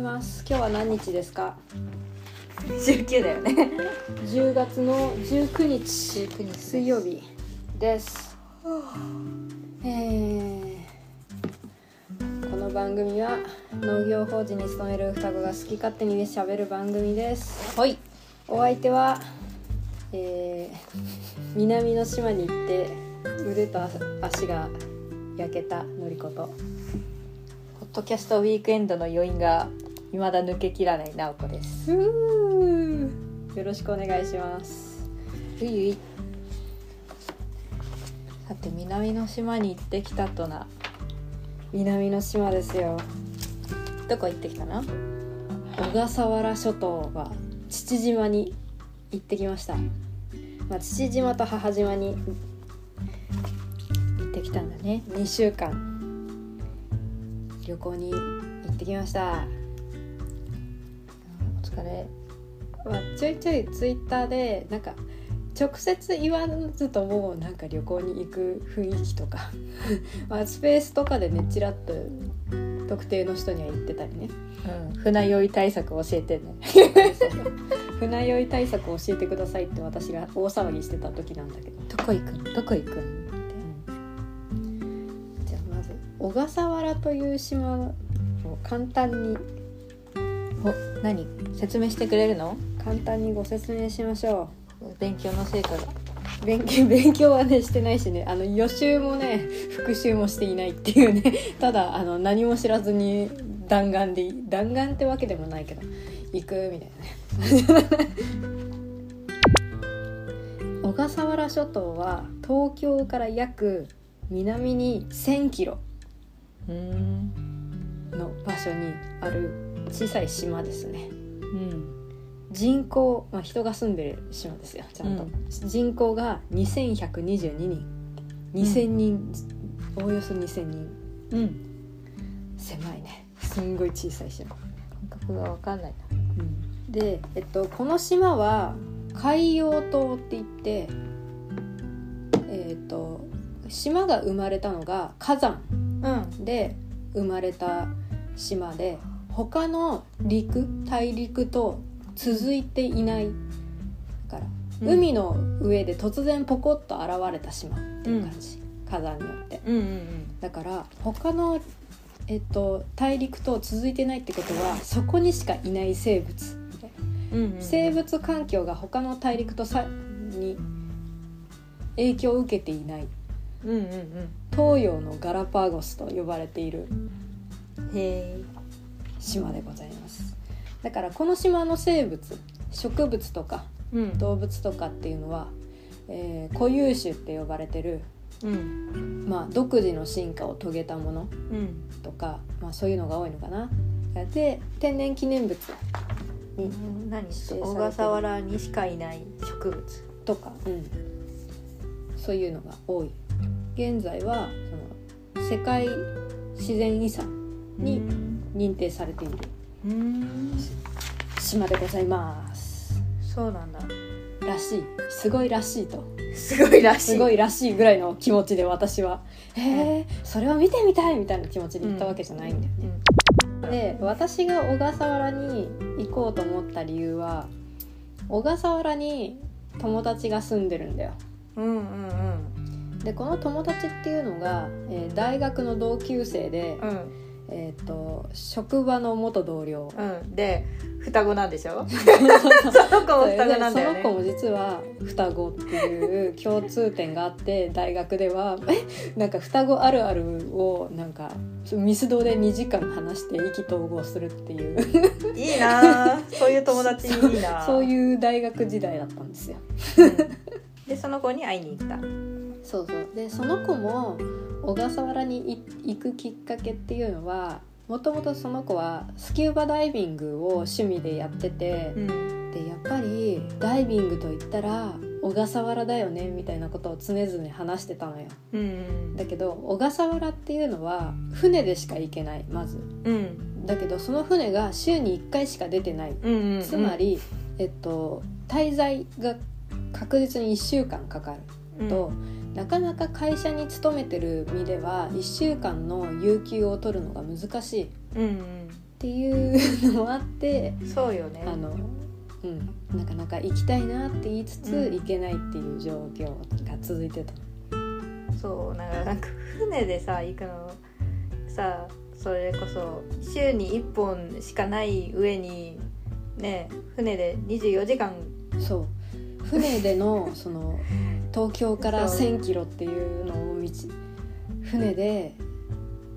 ます。今日は何日ですか？19だよね。10月の19日。19日水曜日です。えーこの番組は農業法人に勤める双子が好き勝手にしゃべる番組です。はい。お相手は、えー南の島に行って腕と足が焼けたのりこと。ポッドキャストウィークエンドの余韻が未だ抜けきらない直子です。よろしくお願いします。ういうい。さて南の島に行ってきたとな。南の島ですよ。どこ行ってきたの？小笠原諸島は父島に行ってきました、まあ、父島と母島に行ってきたんだね。2週間。旅行に行ってきました、お疲れ。まあ、ちょいちょいツイッターでなんか直接言わずともなんか旅行に行く雰囲気とか、まあ、スペースとかでねちらっと特定の人には言ってたりね。うん。船酔い対策教えてね。船酔い対策を教えてくださいって私が大騒ぎしてた時なんだけど。どこ行く？んどこ行く？ん。じゃあまず小笠原という島を簡単にお何？説明してくれるの？簡単にご説明しましょ勉強の成果がう勉強 勉強はねしてないしね。あの予習もね復習もしていないっていうね。ただあの何も知らずに弾丸で弾丸ってわけでもないけど行くみたいな。ね小笠原諸島は東京から約南に1,000キロうんの場所にある小さい島ですね。うん。人口、まあ、人が住んでる島ですよちゃんと、人口が2122人。2000人、おおよそ2000人。うん。狭いね。すんごい小さい島、感覚が分かんないで、えっと、この島は海洋島って言ってえっと島が生まれたのが火山。なうん。で生まれた島で他の陸大陸と続いていないだから、うん。海の上で突然ポコッと現れた島っていう感じ、火山によって。うんうんだから他の、えっと、大陸と続いてないってことはそこにしかいない生物。うんうん生物環境が他の大陸とさに影響を受けていない。うんうん東洋のガラパゴスと呼ばれている。うんへえ島でございます。だからこの島の生物植物とかうん。動物とかっていうのは、えー固有種って呼ばれてる、うん。まあ、独自の進化を遂げたものうん。とか、まあ、そういうのが多いのかな。で天然記念物に何？小笠原にしかいない植物。とか、うん、そういうのが多い。現在はその世界自然遺産に認定されている。うん。島でございます。そうなんだ。らしい。すごいらしいと。すごいらしい。すごいらしいぐらいの気持ちで私は「へえそれは見てみたい!」みたいな気持ちで言ったわけじゃないんだよね。で私が小笠原に行こうと思った理由は小笠原に友達が住んでるんだよ。うんうんうん。でこの友達っていうのが、えー大学の同級生で、うんえー、と職場の元同僚。うん。で双子なんでしょ？その子も双子なんだよね。その子も実は双子っていう共通点があって 大学ではえなんか双子あるあるをなんかミスドで2時間話して意気投合するっていう。いいな。あ そういう友達いいな。あそういう大学時代だったんですよ。うん。でその子に会いに行った。そうそう。でその子も小笠原にい行くきっかけっていうのはもともとその子はスキューバダイビングを趣味でやってて、ん。でやっぱりダイビングといったら小笠原だよねみたいなことを常々話してたのよ。うんだけど小笠原っていうのは船でしか行けないまず。うん。だけどその船が週に1回しか出てない。うんうんつまり、えっと、滞在が確実に1週間かかると、なかなか会社に勤めてる身では1週間の有給を取るのが難しい。っていうのもあってそうよね。あの、うん、なかなか行きたいなって言いつつ、うん。行けないっていう状況が続いてた。そうなんかなんか船でさ行くのさそれこそ週に1本しかない上にね船で24時間そう船でのその東京からそう1,000キロっていうのを道船で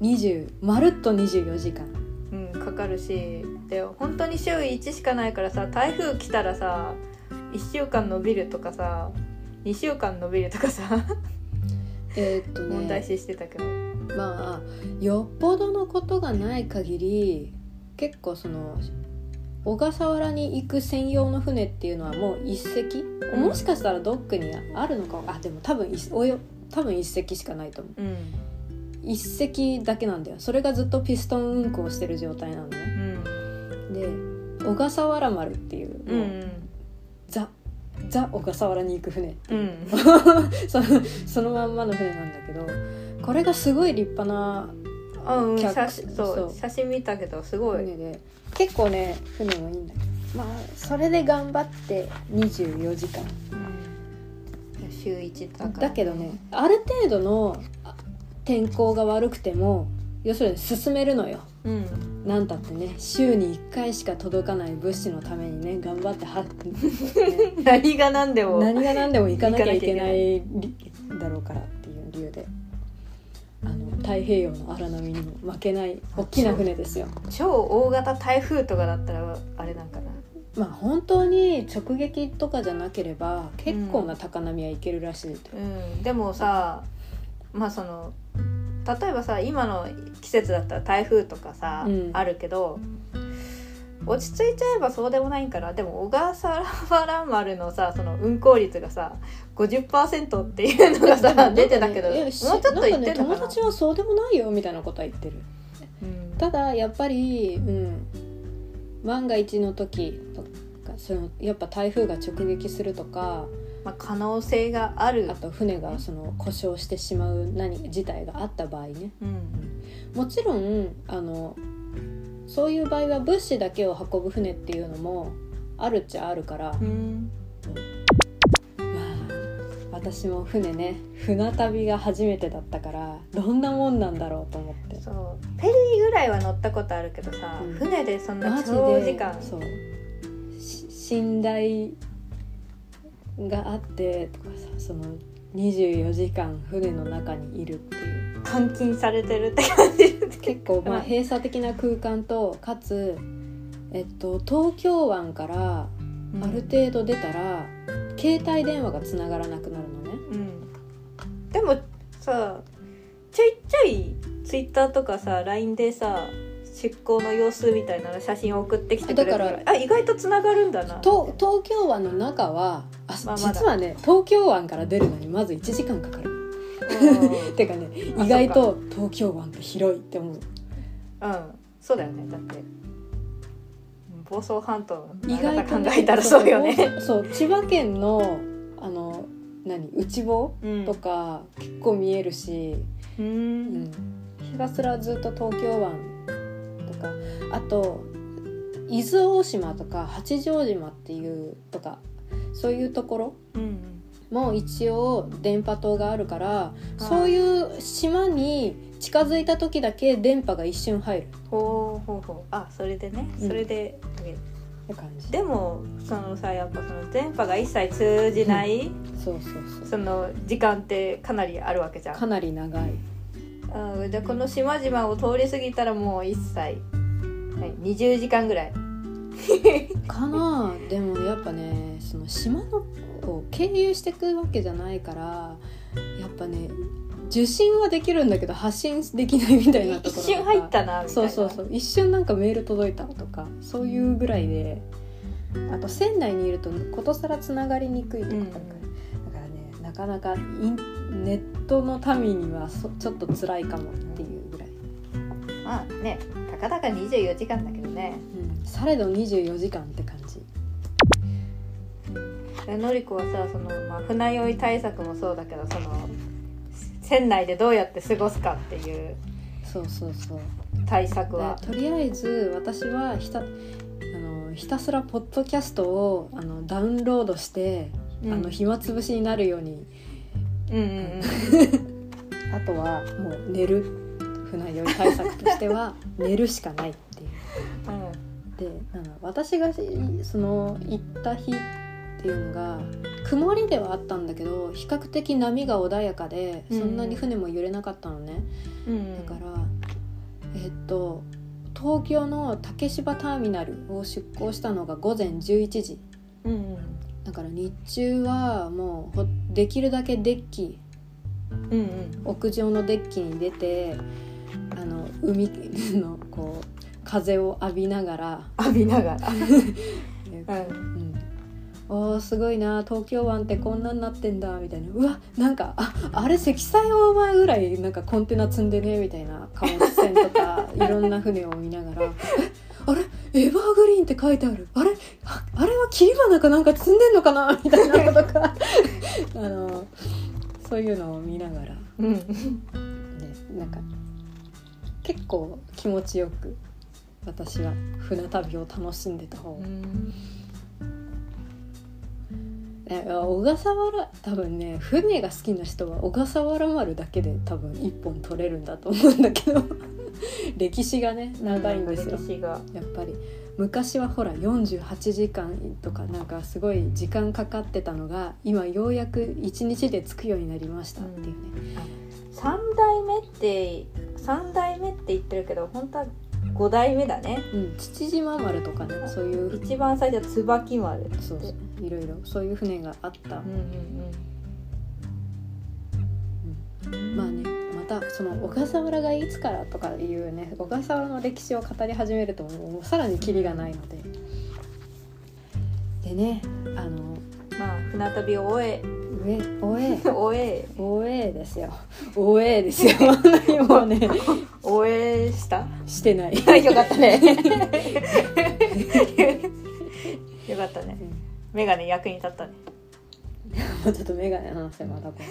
20まるっと24時間。うん、かかるしで本当に週1しかないからさ台風来たらさ1週間伸びるとかさ2週間伸びるとかさえーっと問題ね視してたけど、まあよっぽどのことがない限り結構その小笠原に行く専用の船っていうのはもう一隻、ん。もしかしたらドックにあるのか。あでも多分一およ多分一隻しかないと思う。うん。一隻だけなんだよ。それがずっとピストン運行してる状態なのねうん。で小笠原丸っていう、ううザザ小笠原に行く船うん。そのそのまんまの船なんだけどこれがすごい立派なあうん客写真そう写真見たけどすごい、船で。結構ね船もいいんだけど。まあそれで頑張って24時間。うん、週1だから。だけどねある程度のあ天候が悪くても要するに進めるのよ。うん。なんたってね週に1回しか届かない物資のためにね頑張っては、ね 何が何でも。何が何でも行かなきゃいけないりだろうからっていう理由で太平洋の荒波にも負けない大きな船ですよ。超大型台風とかだったらあれなんかな？まあ本当に直撃とかじゃなければ結構な高波はいけるらしい、うん、でもさまあその例えばさ今の季節だったら台風とかさ、うん。あるけど落ち着いちゃえばそうでもないんかなでも小笠原丸のさその運行率がさ50%っていうのがさ出てたけどもうちょっと言ってんのかな？友達はそうでもないよみたいなことは言ってる。うん。ただやっぱり、うん、万が一の時とかそのやっぱ台風が直撃するとかまあ、可能性がある。あと船がその故障してしまう何事態があった場合ね。うん。もちろんあのそういう場合は物資だけを運ぶ船っていうのもあるっちゃあるから、まうん。あ私も船ね船旅が初めてだったからどんなもんなんだろうと思って。そう。フェリーぐらいは乗ったことあるけどさ、うん。船でそんな長時で間。そう。し信頼があってとかさその24時間船の中にいるっていう。監禁されてるって感じ結構まあうん閉鎖的な空間とかつ、えっと、東京湾からある程度出たら、携帯電話がつながらなくなるのね。うん。でもさちょいちょいツイッターとかさ LINE でさ出航の様子みたいな写真を送ってきてくれるから。だからあ意外とつながるんだな。と東京湾の中はあ、まあ実はね東京湾から出るのにまず1時間かかる。うんてかねあ意外と東京湾って広いって思う。うん。そうだよねだって。房総半島の意外と、考えたらそうよね。そう千葉県のあの何内房うん。とか結構見えるし、ううん。ん。ひたすらずっと東京湾とか。あと伊豆大島とか八丈島っていうとかそういうところうんも一応電波塔があるからいそういう島に近づいた時だけ電波が一瞬入る。ほうほうほう。あそれでねうん。それで、って感じ。でもそのさやっぱその電波が一切通じない、そうそうそう。その時間ってかなりあるわけじゃん。かなり長い。うん。でこの島々を通り過ぎたらもう一切、はい、20時間ぐらい。かなでもやっぱねその島のを経由してくわけじゃないからやっぱね受信はできるんだけど発信できないみたいなところ一瞬入ったなそうそうそう。一瞬なんかメール届いたとかそういうぐらいで。あと船内にいるとことさらつながりにくいとかあるから、うんだからねなかなかインネットの民にはそちょっと辛いかもっていうぐらい、まあねたかだか24時間だけどね。うん、されど24時間って感じ。でのりこはさその、まあ、船酔い対策もそうだけどその船内でどうやって過ごすかっていうそうそうそう。対策は。とりあえず私はひたあのひたすらポッドキャストをあのダウンロードして、うん。あの暇つぶしになるように。うんうん あとはもう寝る。船酔い対策としては 寝るしかないっていう。でなんだ私がその行った日っていうのが曇りではあったんだけど比較的波が穏やかでそんなに船も揺れなかったのね、うん。うんだからえっと東京の竹芝ターミナルを出港したのが午前11時。うんうん。だから日中はもうほできるだけデッキうんうん。屋上のデッキに出てあの海 のこう風を浴びながら、浴びながら。うん、おーすごいな東京湾ってこんなになってんだみたいな。うわなんかああれ積載オーバーぐらいなんかコンテナ積んでねみたいな貨物船とかいろんな船を見ながら。え あれエバーグリーンって書いてある。あれああれは切り花かなんか積んでんのかなみたいなことか。あのそういうのを見ながら、ね、うん。なんか結構気持ちよく私は船旅を楽しんでた方。え小笠原多分ね船が好きな人は小笠原丸だけで多分一本取れるんだと思うんだけど。歴史がね長いんですよ。歴史が。やっぱり。昔はほら48時間とかなんかすごい時間かかってたのが今ようやく1日で着くようになりましたっていうね、三代目って三代目って言ってるけど本当は五代目だね。うん、父島丸とかねそういう。一番最初は椿丸。ってそうそう。いろいろ。そういう船があった、うんうんまあねまたその小笠原がいつからとかいうね小笠原の歴史を語り始めるともうさらにキリがないので。でねあのまあ船旅を終え上おえ。終え。おえですよ。おえですよ。もうね。終えした？してない、よかったね。よかったね。メガネ役に立ったね。もうちょっと眼鏡の話まだこれ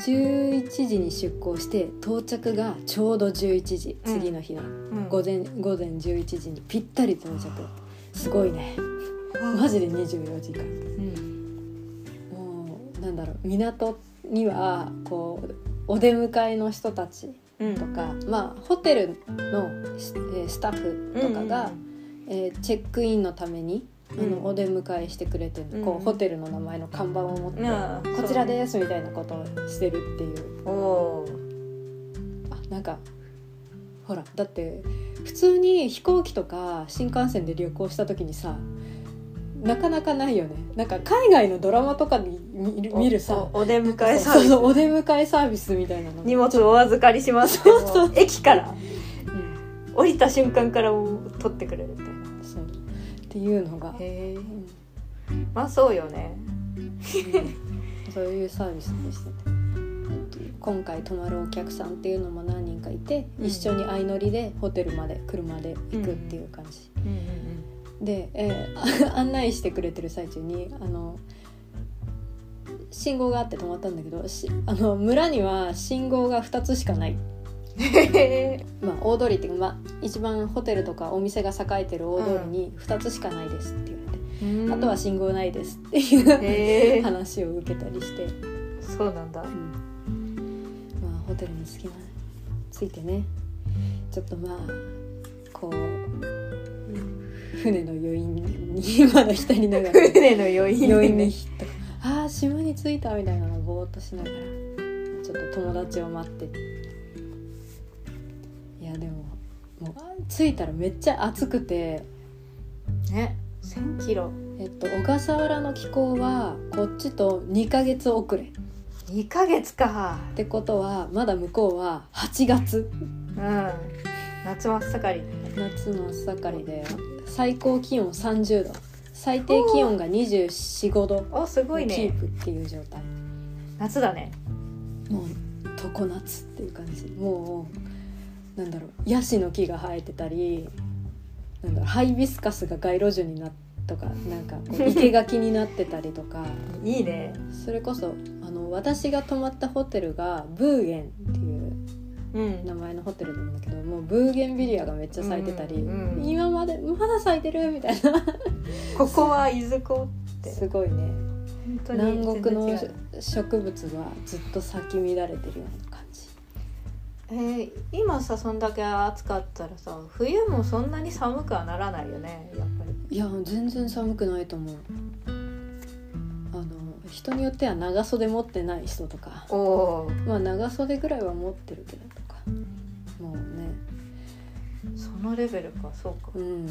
11時に出港して到着がちょうど11時。うん。次の日の、うん。午前午前11時にぴったり到着。すごいね。マジで24時間。うんなんだろう港にはこうお出迎えの人たちうん。とか、まあホテルのス,、えースタッフとかが、えーチェックインのためにあの、うん。お出迎えしてくれてるうん。うホテルの名前の看板を持って、うんこちらですみたいなことをしてるっていう。おおあなんかほらだって普通に飛行機とか新幹線で旅行した時にさなかなかないよね。なんか海外のドラマとかに見る見るさ。おお出迎えサービス。お出迎えサービスみたいなの。荷物お預かりしますそうそう。駅から。うん。降りた瞬間から取ってくれるみたいなそう。っていうのが、へえうん。まあそうよね。そういうサービスでしてて。今回泊まるお客さんっていうのも何人かいて、うん。一緒に相乗りでホテルまで車で行くっていう感じ、うんうんで、えー 案内してくれてる最中にあの信号があって止まったんだけどしあの村には信号が2つしかない、まあ、大通りっていうか、まあ、一番ホテルとかお店が栄えてる大通りに2つしかないですって言われて、あとは信号ないですっていう話を受けたりして。そうなんだ。うん。まあホテルにつきなついてね。ちょっとまあこう船の余韻にまだ浸りながら船の余韻余韻にああ島に着いたみたいなのをぼーっとしながらちょっと友達を待っていやでももう着いたらめっちゃ暑くて。ね1000キロ？えっと小笠原の気候はこっちと2ヶ月遅れ。っ2ヶ月か。てことはまだ向こうは8月。うん。夏真っ盛り。夏真っ盛りで最高気温30度最低気温が245度おすごいキねープっていう状態。夏だね。もう常夏っていう感じ。もうなんだろうヤシの木が生えてたりなんだろうハイビスカスが街路樹になとかなんかこう生垣になってたりとか。いいね。それこそあの私が泊まったホテルがブーゲンっていう名前のホテルなんだけどもうブーゲンビリアがめっちゃ咲いてたり、うんうん。今までまだ咲いてる？みたいな。ここは伊豆湖って。すごいね。南国の植物がずっと咲き乱れてるような感じ。えー今さそんだけ暑かったらさ冬もそんなに寒くはならないよねやっぱり。いや全然寒くないと思う。あの人によっては長袖持ってない人とか。まあ長袖ぐらいは持ってるけどもうね。そのレベルかそうか。うん。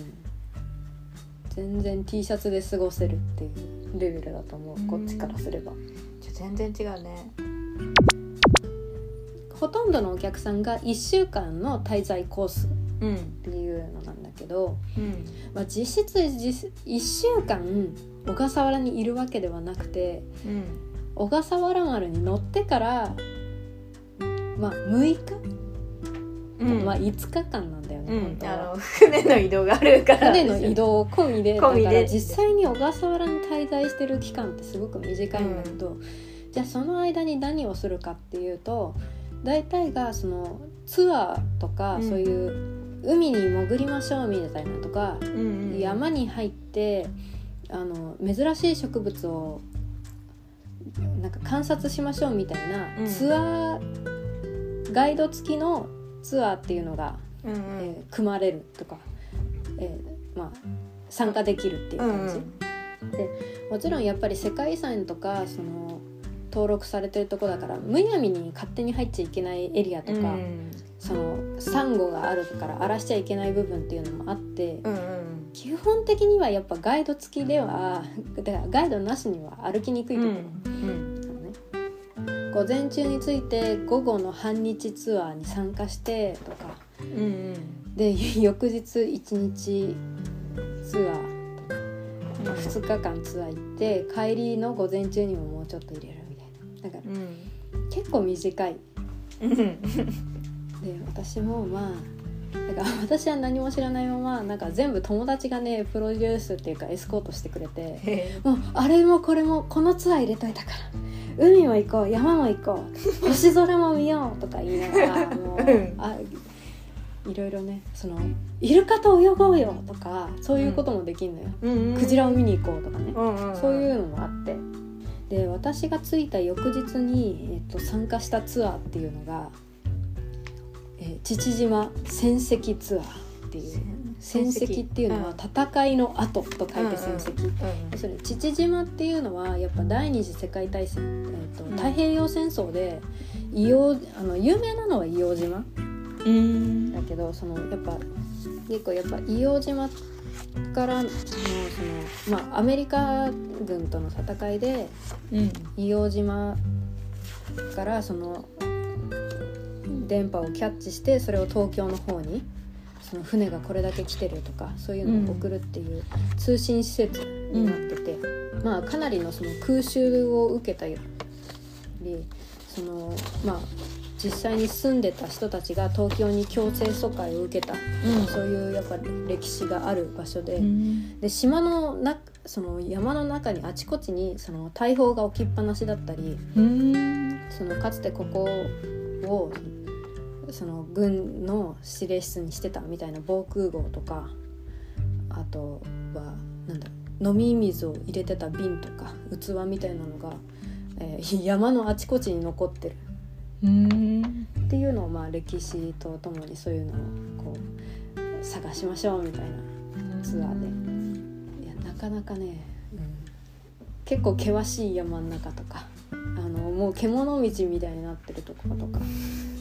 全然 T シャツで過ごせるっていうレベルだと思う。こっちからすれば。じゃあ全然違うね。ほとんどのお客さんが1週間の滞在コース。っうん。ていうのなんだけど、うん。まあ、実質実1週間小笠原にいるわけではなくてうん。小笠原丸に乗ってからまあ6日、うんまあ5日間なんだよね、うん。本当は。あの船の移動があるから。船の移動込みで 込みで。実際に小笠原に滞在してる期間ってすごく短いんだけど、じゃあその間に何をするかっていうと大体がそのツアーとか、うん。そういう海に潜りましょうみたいなとか、うんうん。山に入ってあの珍しい植物をなんか観察しましょうみたいな、うん。ツアーガイド付きのツアーっていうのがうんうん。えー組まれるとか、えーまあ、参加できるっていう感じ、もちろんやっぱり世界遺産とかその登録されてるとこだからむやみに勝手に入っちゃいけないエリアとか、うんそのサンゴがあるから荒らしちゃいけない部分っていうのもあって、うんうん。基本的にはやっぱガイド付きではだからガイドなしには歩きにくいとこ。ろ、うんなのね午前中について午後の半日ツアーに参加してとか。うんうん。で 翌日1日ツアーとか。2日間ツアー行って帰りの午前中にももうちょっと入れるみたいな。だからうん。結構短い。うん。で私もまあだから 私は何も知らないままなんか全部友達がねプロデュースっていうかエスコートしてくれてへもうあれもこれもこのツアー入れといたから。海も行こう山も行こう。星空も見ようとか言いながら もううん。あいろいろねそのイルカと泳ごうよとかそういうこともできんのよ、うん。クジラを見に行こうとかね、うんうん。そういうのもあって。で私が着いた翌日に、えっと、参加したツアーっていうのが、えー父島戦績ツアーっていう。戦績。っていうのは戦いの後と書いて戦績、うんそれ父島っていうのはやっぱ第二次世界大戦、えーとうん。太平洋戦争で硫黄あの有名なのは硫黄島うん。だけどそのやっぱ結構やっぱ硫黄島からのそのまあアメリカ軍との戦いでうん。硫黄島からその電波をキャッチしてそれを東京の方にその船がこれだけ来てるとかそういうのを送るっていう通信施設になってて、まあかなりのその空襲を受けたりそのまあ実際に住んでた人たちが東京に強制疎開を受けた、そういうやっぱ歴史がある場所で。うんで島のなその山の中にあちこちにその大砲が置きっぱなしだったりうんそのかつてここをその軍の司令室にしてたみたいな防空壕とかあとはなんだ飲み水を入れてた瓶とか器みたいなのが、えー山のあちこちに残ってる。うんっていうのをまあ歴史とともにそういうのをこう探しましょうみたいなツアーで。いやなかなかね、結構険しい山の中とかあのもう獣道みたいになってるところとか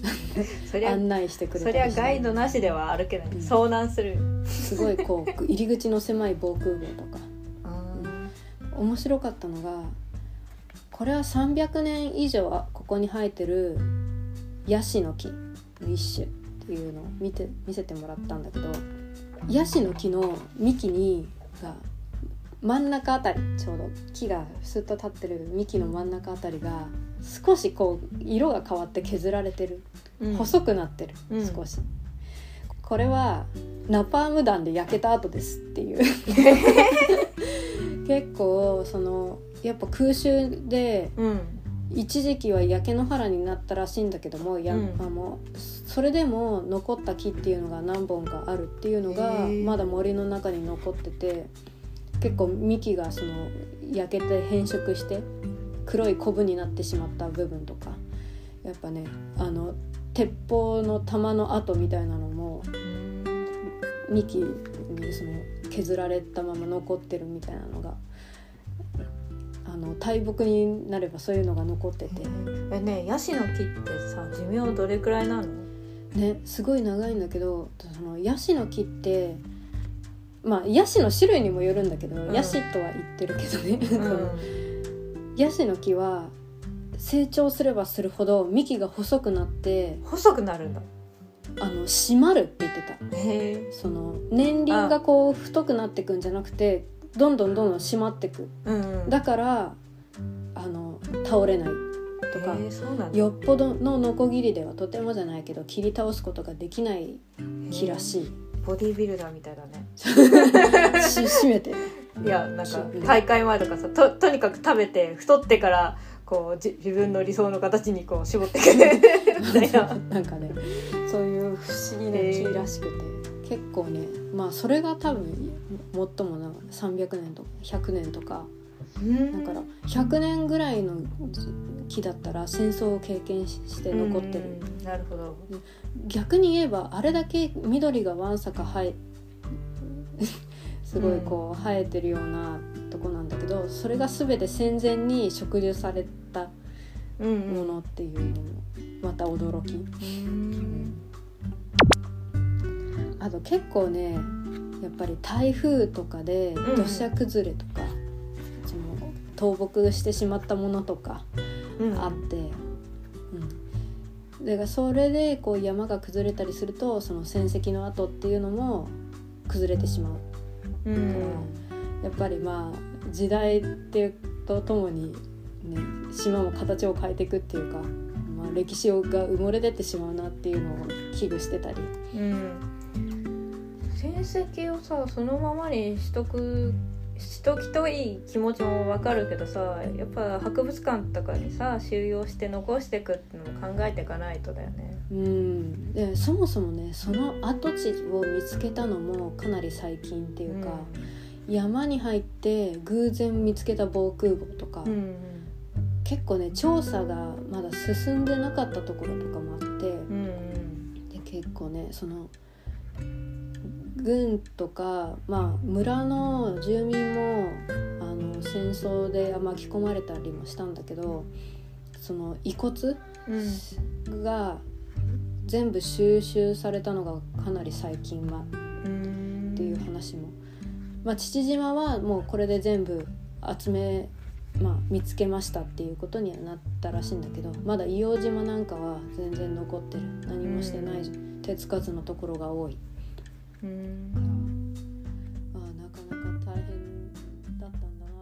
そりゃ案内してくれたりそりゃガイドなしでは歩けない。うん。遭難する。すごいこう入り口の狭い防空壕とか。面白かったのがこれは300年以上ここに生えてるヤシの木の一種っていうのを見て見せてもらったんだけどヤシの木の幹にが真ん中あたりちょうど木がスッと立ってる幹の真ん中あたりが少しこう色が変わって削られてる、うん。細くなってる、うん。少し。これはナパーム弾で焼けた後ですっていう。結構そのやっぱ空襲でうん。一時期は焼け野原になったらしいんだけどもや、うん。それでも残った木っていうのが何本かあるっていうのがまだ森の中に残ってて結構幹がその焼けて変色して黒いコブになってしまった部分とかやっぱねあの鉄砲の弾の跡みたいなのも幹にその削られたまま残ってるみたいなのがあの大木になればそういうのが残ってて、えねヤシの木ってさ寿命どれくらいなの？ね、すごい長いんだけどそのヤシの木ってまあヤシの種類にもよるんだけど、うん。ヤシとは言ってるけどね、う そのヤシの木は成長すればするほど幹が細くなって細くなるんだ。あの締まるって言ってた。その年輪がこう太くなってくんじゃなくてどんどんどんどん締まってく。うんだからあの倒れないとかよっぽどのノコギリではとてもじゃないけど切り倒すことができない木らしい。ボディービルダーみたいだね。し締めていやなんか大会前とかさととにかく食べて太ってからこうじ自分の理想の形にこう絞ってくる。みたいな。なんかねそういう不思議な木らしくて。結構ねまあそれが多分最もな300年とか100年とか。だから100年ぐらいの木だったら戦争を経験しして残ってる。うんなるほど。逆に言えばあれだけ緑がわんさか生えすごいこう生えてるようなとこなんだけどそれが全て戦前に植樹されたうんものっていうのもまた驚き。うん。あと結構ねやっぱり台風とかでうん。土砂崩れとか、その倒木してしまったものとかうん。あって、うん、だからそれでこう山が崩れたりするとその戦跡の跡っていうのも崩れてしまううんやっぱりまあ時代ってとともに、ね、島も形を変えていくっていうか、まあ、歴史が埋もれ出てしまうなっていうのを危惧してたり。うん戦績をさそのままにしとくしときといい気持ちもわかるけどさやっぱ博物館とかにさ収容して残していくっていうのも考えていかないとだよね。うん、でそもそもねその跡地を見つけたのもかなり最近っていうか、山に入って偶然見つけた防空壕とか、うんうん。結構ね調査がまだ進んでなかったところとかもあって、うんうん。で結構ねその軍とか、まあ、村の住民もあの戦争で巻き込まれたりもしたんだけどその遺骨うん。が全部収集されたのがかなり最近まうんっていう話も、まあ、父島はもうこれで全部集め、まあ、見つけましたっていうことにはなったらしいんだけどまだ硫黄島なんかは全然残ってる。何もしてない手つかずのところが多い、うん。ああなかなか大変だったんだな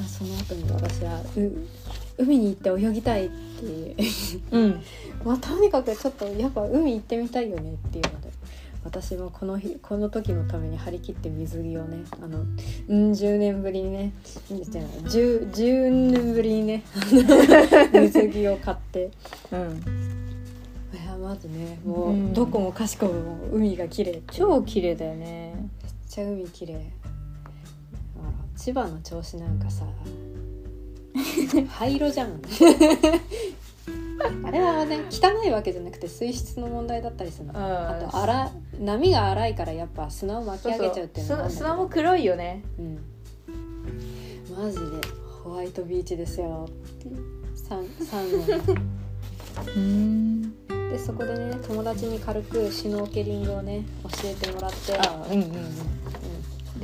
あその後に私はう海に行って泳ぎたいっていう。うん。まあ、とにかくちょっとやっぱ海行ってみたいよねっていうので。私もこの日この時のために張り切って水着をねあのうん10年ぶりにねじゃない 10, 10年ぶりにね 水着を買って。うん。いやまずねもううん。どこもかしこも海が綺麗。超綺麗だよね。めっちゃ海綺麗。千葉の銚子なんかさ灰色じゃん。あれはね汚いわけじゃなくて水質の問題だったりするの。あと荒波が荒いからやっぱ砂を巻き上げちゃうっていうのも砂も黒いよね。うん。マジでホワイトビーチですよ。サンサン。でそこでね友達に軽くシュノーケリングをね教えてもらって。うん。うん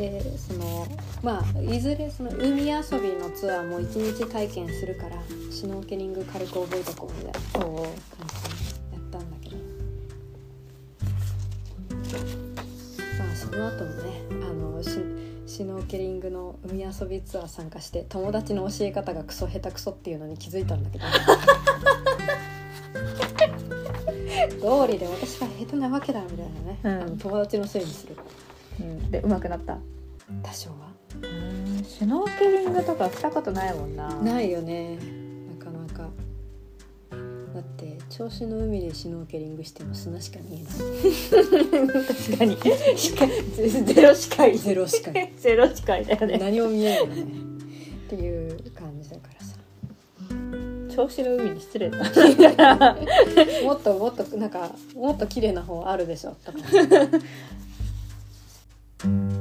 でそのまあいずれその海遊びのツアーも一日体験するからシュノーケリング軽く覚えとこうみたいな。感じでやったんだけど。まあその後もねあのシュシュノーケリングの海遊びツアー参加して友達の教え方がクソ下手くそっていうのに気づいたんだけど。道理で私が下手なわけだみたいなね、うん。あの友達のせいにするうん。で上手くなった。多少は。うん。シュノーケリングとかしたことないもんな。ないよね。なかなか。だって銚子の海でシュノーケリングしても砂しか見えない。確かに。ゼロ視界ゼロしか ゼロ視界だよね。何も見えないよね。っていう感じだからさ。銚子の海に失礼だ もっともっとなんかもっと綺麗な方あるでしょ 多分